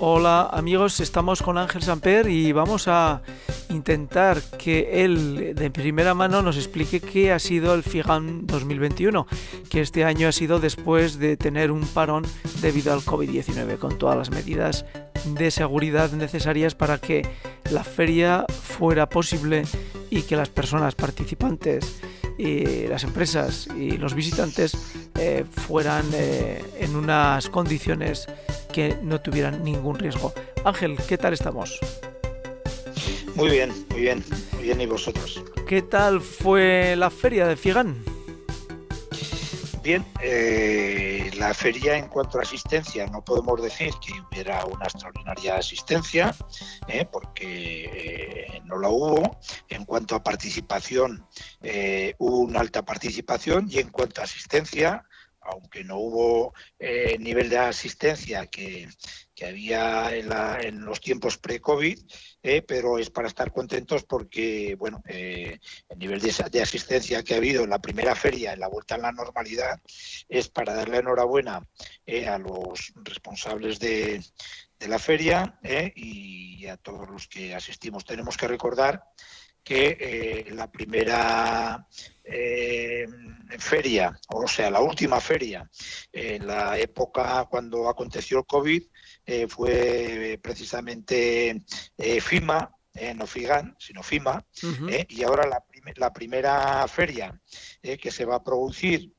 Hola amigos, estamos con Ángel Samper y vamos a intentar que él de primera mano nos explique qué ha sido el FIGAN 2021, que este año ha sido después de tener un parón debido al COVID-19, con todas las medidas de seguridad necesarias para que la feria fuera posible y que las personas participantes y las empresas y los visitantes eh, fueran eh, en unas condiciones que no tuvieran ningún riesgo. Ángel, ¿qué tal estamos? Muy bien, muy bien, muy bien y vosotros. ¿Qué tal fue la feria de Figan? Bien, eh, la feria en cuanto a asistencia no podemos decir que hubiera una extraordinaria asistencia, eh, porque eh, no la hubo. En cuanto a participación, hubo una alta participación y en cuanto a asistencia, aunque no hubo el nivel de asistencia que, que había en, los tiempos pre-COVID, eh, pero es para estar contentos porque, bueno, eh, el nivel de, asistencia que ha habido en la primera feria, en la vuelta a la normalidad, es para darle enhorabuena eh, a los responsables de, la feria y a todos los que asistimos. Tenemos que recordar que la primera feria, o sea, la última feria, en la época cuando aconteció el COVID, eh, fue precisamente eh, FIMA, eh, no FIGAN, sino FIMA, y ahora la, la primera feria que se va a producir,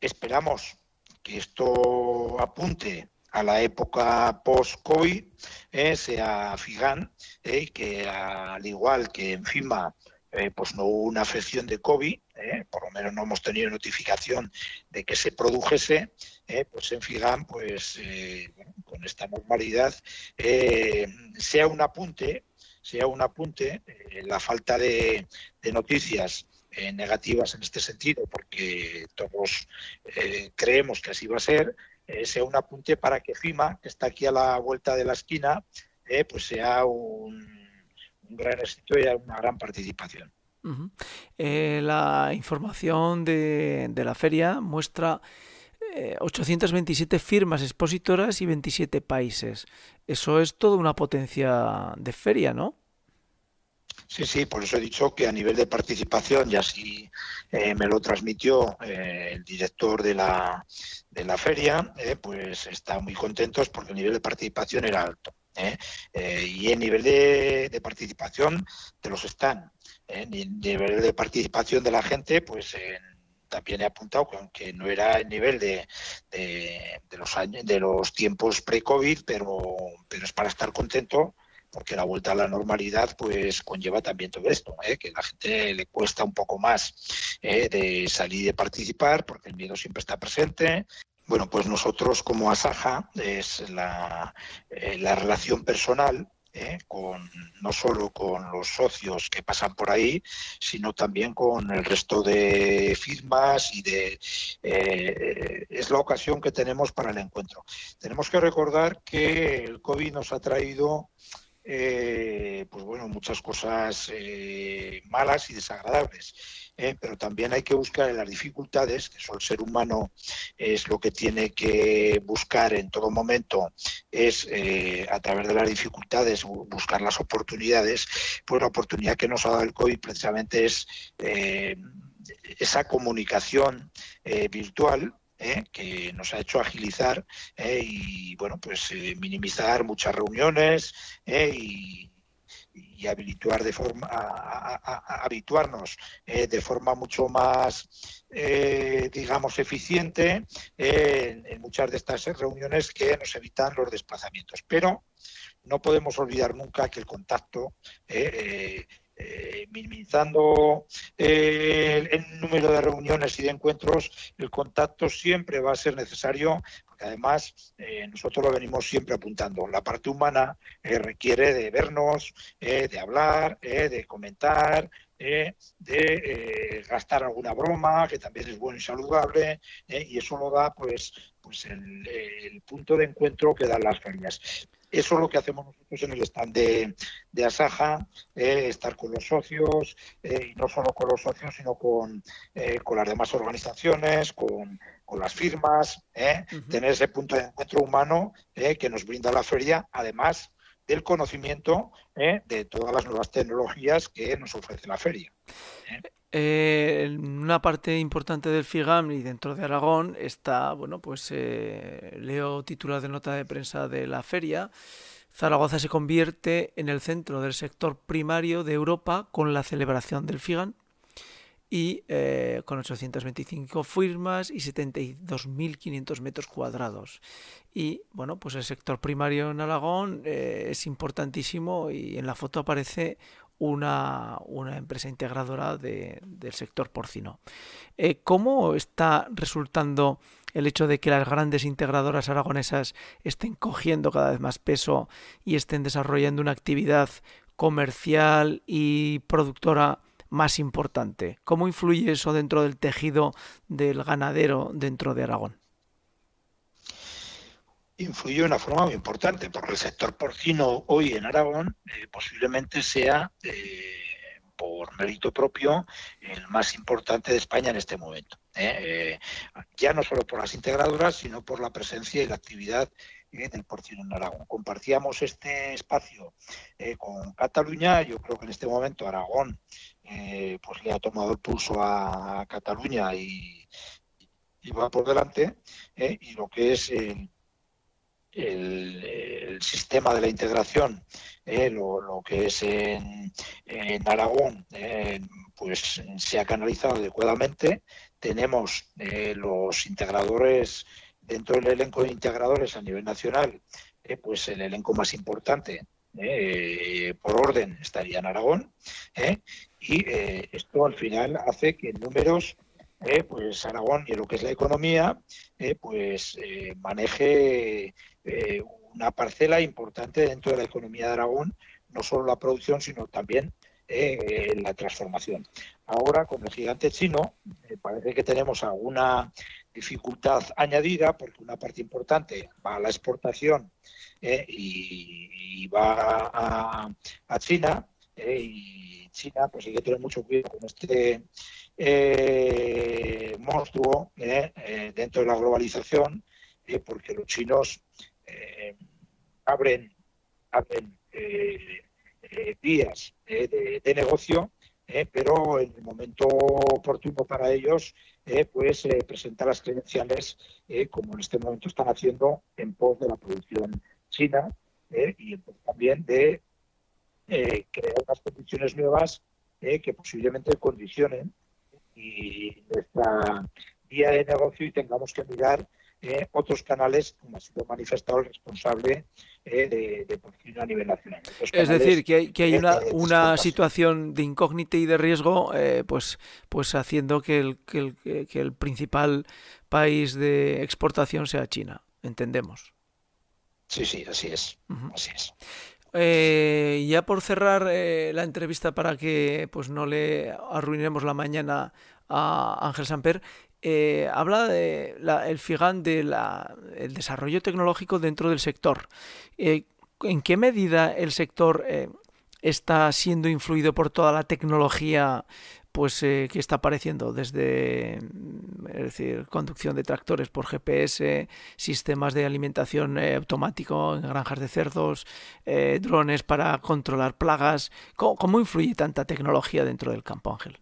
esperamos que esto apunte a la época post-COVID, sea FIGAN, que al igual que en FIMA pues no hubo una afección de COVID, por lo menos no hemos tenido notificación de que se produjese, pues en FIGAN, pues con esta normalidad, eh, sea un apunte, sea un apunte, eh, la falta de, noticias eh, negativas en este sentido, porque todos creemos que así va a ser, sea un apunte para que FIMA, que está aquí a la vuelta de la esquina, pues sea un, gran éxito y una gran participación. La información de, de la feria muestra 827 eh, firmas expositoras y 27 países. Eso es toda una potencia de feria, ¿no? Sí, sí, por eso he dicho que a nivel de participación, y así eh, me lo transmitió eh, el director de la, de la feria, pues está muy contentos porque el nivel de participación era alto. Y el nivel de, participación de los están. el nivel de participación de la gente, pues también he apuntado que aunque no era el nivel de, de, los años, de los tiempos pre-COVID, pero, pero es para estar contento porque la vuelta a la normalidad pues conlleva también todo esto, ¿eh? que a la gente le cuesta un poco más ¿eh? de salir y de participar porque el miedo siempre está presente. Bueno, pues nosotros como Asaja es la, eh, la relación personal ¿eh? con, no solo con los socios que pasan por ahí, sino también con el resto de firmas y de... Eh, es la ocasión que tenemos para el encuentro. Tenemos que recordar que el COVID nos ha traído eh, pues bueno, muchas cosas eh, malas y desagradables. ¿eh? pero también hay que buscar en las dificultades, que eso el ser humano es lo que tiene que buscar en todo momento, es a través de las dificultades buscar las oportunidades. Pues la oportunidad que nos ha dado el COVID precisamente es esa comunicación virtual ¿eh? que nos ha hecho agilizar ¿eh? y bueno pues eh, minimizar muchas reuniones y, habituar de forma habituarnos de forma mucho más digamos eficiente en, muchas de estas reuniones que nos evitan los desplazamientos. Pero no podemos olvidar nunca que el contacto minimizando eh, el, número de reuniones y de encuentros, el contacto siempre va a ser necesario, porque además eh, nosotros lo venimos siempre apuntando. La parte humana requiere de vernos, de hablar, de comentar, de gastar alguna broma, que también es bueno y saludable, y eso lo da pues, pues el, el punto de encuentro que dan las ferias. Eso es lo que hacemos nosotros en el stand de, Asaja, eh, estar con los socios, eh, y no solo con los socios, sino con, eh, con las demás organizaciones, con con las firmas, tener ese punto de encuentro humano que nos brinda la feria, además del conocimiento de todas las nuevas tecnologías que nos ofrece la feria. Eh, una parte importante del FIGAM y dentro de Aragón está, bueno, pues eh, leo títulos de nota de prensa de la feria. Zaragoza se convierte en el centro del sector primario de Europa con la celebración del FIGAM y eh, con 825 firmas y 72.500 metros cuadrados. Y bueno, pues el sector primario en Aragón es importantísimo y en la foto aparece una, empresa integradora del sector porcino. Eh, ¿Cómo está resultando el hecho de que las grandes integradoras aragonesas estén cogiendo cada vez más peso y estén desarrollando una actividad comercial y productora más importante? ¿Cómo influye eso dentro del tejido del ganadero dentro de Aragón? Influyó de una forma muy importante, porque el sector porcino hoy en Aragón eh, posiblemente sea, eh, por mérito propio, el más importante de España en este momento. ¿eh? ya no solo por las integradoras, sino por la presencia y la actividad del porcino en Aragón. Compartíamos este espacio con Cataluña, yo creo que en este momento Aragón pues le ha tomado el pulso a, Cataluña y, va por delante, y lo que es el el, sistema de la integración, eh, lo, que es en, Aragón, eh, pues se ha canalizado adecuadamente. Tenemos eh, los integradores dentro del elenco de integradores a nivel nacional, pues el elenco más importante por orden estaría en Aragón. y esto al final hace que en números pues Aragón y lo que es la economía, pues maneje eh, una parcela importante dentro de la economía de Aragón, no solo la producción, sino también eh, la transformación. Ahora, con el gigante chino, parece que tenemos alguna dificultad añadida, porque una parte importante va a la exportación eh, y, va a, China, y China pues hay que tener mucho cuidado con este monstruo dentro de la globalización, porque los chinos eh, abren, abren eh, eh, vías de, negocio, pero en el momento oportuno para ellos, pues presentar las credenciales como en este momento están haciendo en pos de la producción china y también de crear unas condiciones nuevas que posiblemente condicionen y nuestra vía de negocio y tengamos que mirar eh, otros canales, como ha sido manifestado el responsable eh, de, porcino a nivel nacional. es decir, que hay, que hay una, una situación de incógnita y de riesgo, eh, pues, pues haciendo que el, que, el, que el principal país de exportación sea China, entendemos. Sí, sí, así es. Así es. Ya por cerrar la entrevista para que pues no le arruinemos la mañana a Ángel Samper, eh, habla de el FIGAN del desarrollo tecnológico dentro del sector. Eh, ¿En qué medida el sector eh, está siendo influido por toda la tecnología pues que está apareciendo desde es decir, conducción de tractores por GPS, sistemas de alimentación automático en granjas de cerdos, drones para controlar plagas. ¿Cómo influye tanta tecnología dentro del campo, Ángel?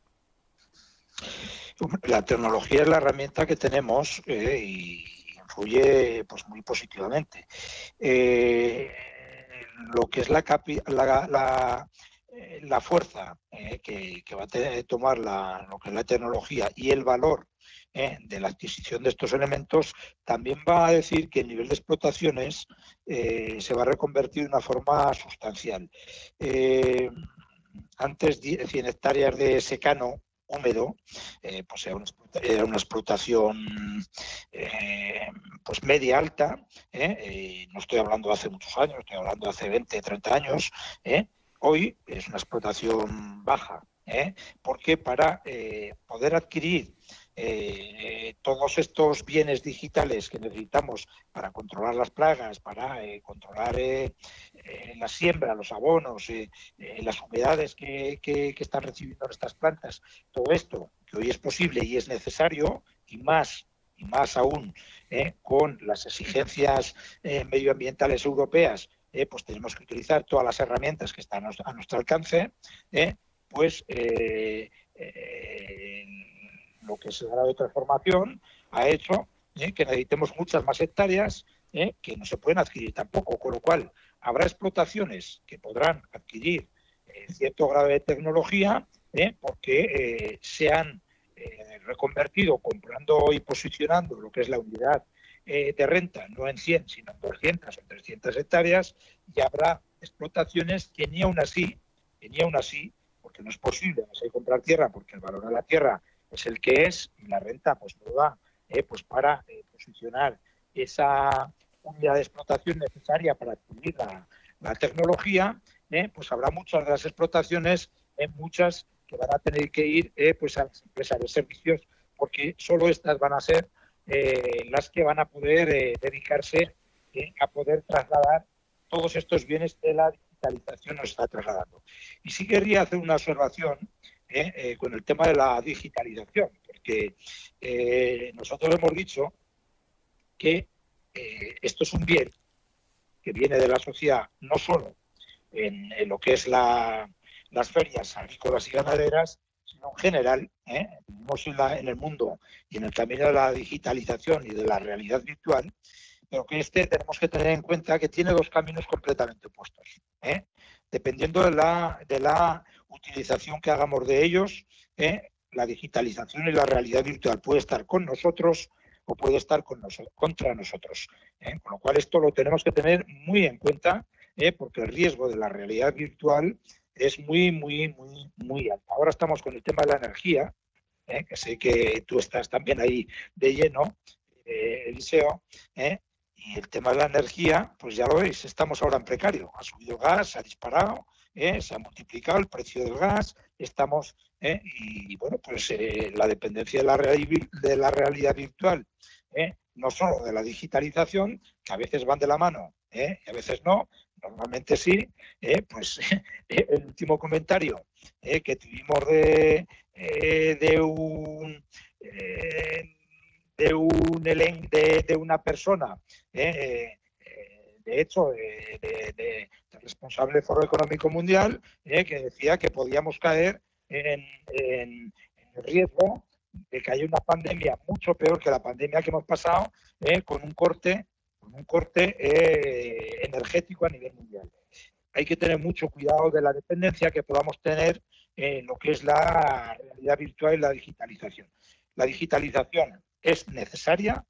La tecnología es la herramienta que tenemos eh, y influye pues muy positivamente. Eh, lo que es la, la, eh, la, fuerza que, va a tomar la, lo que es la tecnología y el valor de la adquisición de estos elementos, también va a decir que el nivel de explotaciones se va a reconvertir de una forma sustancial. antes 100 hectáreas de secano húmedo, eh, pues era una, explotación eh, pues media alta, ¿eh? no estoy hablando de hace muchos años, estoy hablando de hace 20, 30 años, hoy es una explotación baja, porque para poder adquirir eh, todos estos bienes digitales que necesitamos para controlar las plagas, para eh, controlar eh, eh, la siembra, los abonos, las humedades que, están recibiendo estas plantas, todo esto que hoy es posible y es necesario, y más y más aún con las exigencias medioambientales europeas, pues tenemos que utilizar todas las herramientas que están a nuestro alcance, pues lo que es el grado de transformación ha hecho que necesitemos muchas más hectáreas que no se pueden adquirir tampoco, con lo cual habrá explotaciones que podrán adquirir cierto grado de tecnología ¿eh? porque eh, se han eh, reconvertido comprando y posicionando lo que es la unidad de renta, no en 100, sino en 200 o 300 hectáreas, y habrá explotaciones que ni aún así, que ni aún así, porque no es posible no comprar tierra, porque el valor de la tierra es el que es, y la renta pues no da pues para posicionar esa unidad de explotación necesaria para adquirir la, la tecnología, pues habrá muchas de las explotaciones, muchas que van a tener que ir eh, pues a las empresas de servicios, porque solo estas van a ser eh, las que van a poder eh, dedicarse a poder trasladar todos estos bienes que la digitalización nos está trasladando. Y sí querría hacer una observación con el tema de la digitalización, porque nosotros hemos dicho que esto es un bien que viene de la sociedad, no solo en lo que es la, las ferias agrícolas y ganaderas, sino en general, ¿eh? vivimos en, el mundo y en el camino de la digitalización y de la realidad virtual, pero que este tenemos que tener en cuenta que tiene dos caminos completamente opuestos. ¿eh? Dependiendo de la, de la utilización que hagamos de ellos, ¿eh? la digitalización y la realidad virtual puede estar con nosotros o puede estar con contra nosotros. Con lo cual esto lo tenemos que tener muy en cuenta, porque el riesgo de la realidad virtual es muy, muy, muy, muy alta. Ahora estamos con el tema de la energía, ¿eh? que sé que tú estás también ahí de lleno, eh, Eliseo, ¿eh? y el tema de la energía, pues ya lo veis, estamos ahora en precario. Ha subido gas, se ha disparado, ¿eh? se ha multiplicado el precio del gas, estamos, y bueno, pues la dependencia de la, realidad virtual, no solo de la digitalización, que a veces van de la mano y a veces no, normalmente sí, eh, pues el último comentario eh, que tuvimos de, eh, de un de un de, de una persona de hecho de, responsable del Foro Económico Mundial que decía que podíamos caer en, en, el riesgo de que haya una pandemia mucho peor que la pandemia que hemos pasado con un corte un corte eh, energético a nivel mundial. Hay que tener mucho cuidado de la dependencia que podamos tener en lo que es la realidad virtual y la digitalización. La digitalización es necesaria,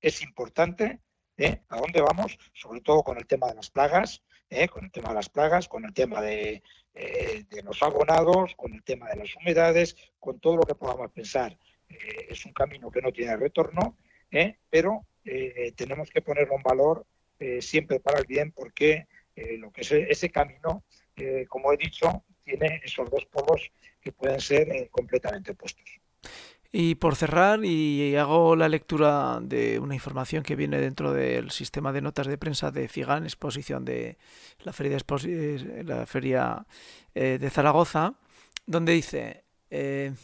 es importante. ¿eh? ¿A dónde vamos? Sobre todo con el tema de las plagas, ¿eh? con el tema de las plagas, con el tema de, de, los abonados, con el tema de las humedades, con todo lo que podamos pensar. es un camino que no tiene retorno, pero eh, tenemos que ponerlo en valor eh, siempre para el bien porque eh, lo que es ese camino, como he dicho, tiene esos dos polos que pueden ser completamente opuestos. Y por cerrar, y hago la lectura de una información que viene dentro del sistema de notas de prensa de FIGAN, exposición de la Feria de, la feria, de Zaragoza, donde dice, en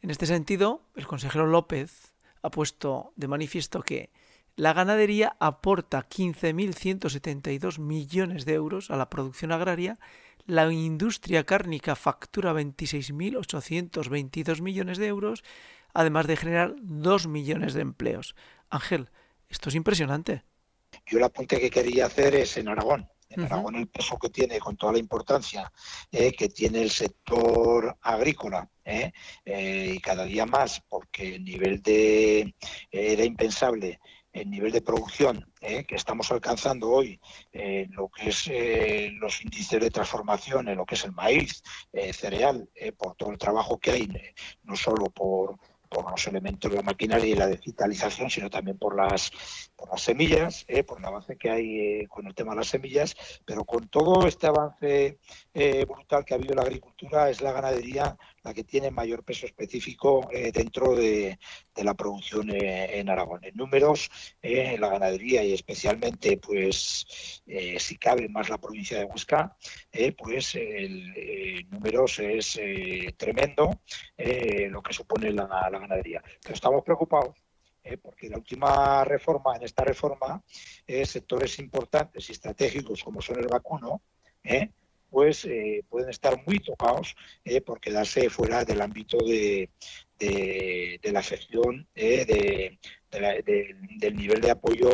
este sentido, el consejero López ha puesto de manifiesto que la ganadería aporta 15.172 millones de euros a la producción agraria, la industria cárnica factura 26.822 millones de euros, además de generar 2 millones de empleos. Ángel, esto es impresionante. Yo el apunte que quería hacer es en Aragón. En Aragón el peso que tiene, con toda la importancia eh, que tiene el sector agrícola, eh, eh, y cada día más, porque el nivel de era impensable el nivel de producción que estamos alcanzando hoy, lo que es los índices de transformación en lo que es el maíz, cereal, por todo el trabajo que hay, no solo por, por los elementos de la maquinaria y la digitalización, sino también por las, por las semillas, eh, por el avance que hay eh, con el tema de las semillas, pero con todo este avance eh, brutal que ha habido en la agricultura, es la ganadería la que tiene mayor peso específico dentro de, la producción en Aragón. En números, la ganadería y especialmente, pues, si cabe más la provincia de Huesca, pues el, números es tremendo lo que supone la, ganadería. Pero estamos preocupados porque la última reforma, en esta reforma, sectores importantes y estratégicos como son el vacuno, pues pueden estar muy tocados por quedarse fuera del ámbito de, de, la gestión de, del nivel de apoyo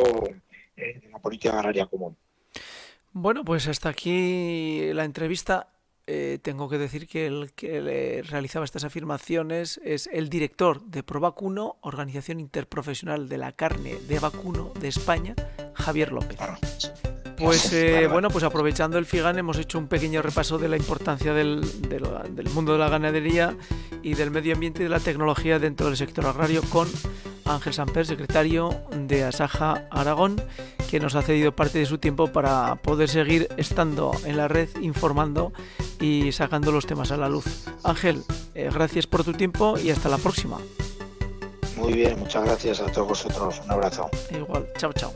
de la política agraria común. Bueno, pues hasta aquí la entrevista. Eh, tengo que decir que el que realizaba estas afirmaciones es el director de Provacuno, Organización Interprofesional de la Carne de Vacuno de España, Javier López. Pues eh, bueno, pues aprovechando el FIGAN hemos hecho un pequeño repaso de la importancia del, del, mundo de la ganadería y del medio ambiente y de la tecnología dentro del sector agrario con Ángel Samper, secretario de Asaja Aragón, que nos ha cedido parte de su tiempo para poder seguir estando en la red informando y sacando los temas a la luz. Ángel, eh, gracias por tu tiempo y hasta la próxima. Muy bien, muchas gracias a todos vosotros. Un abrazo. Igual, chao, chao.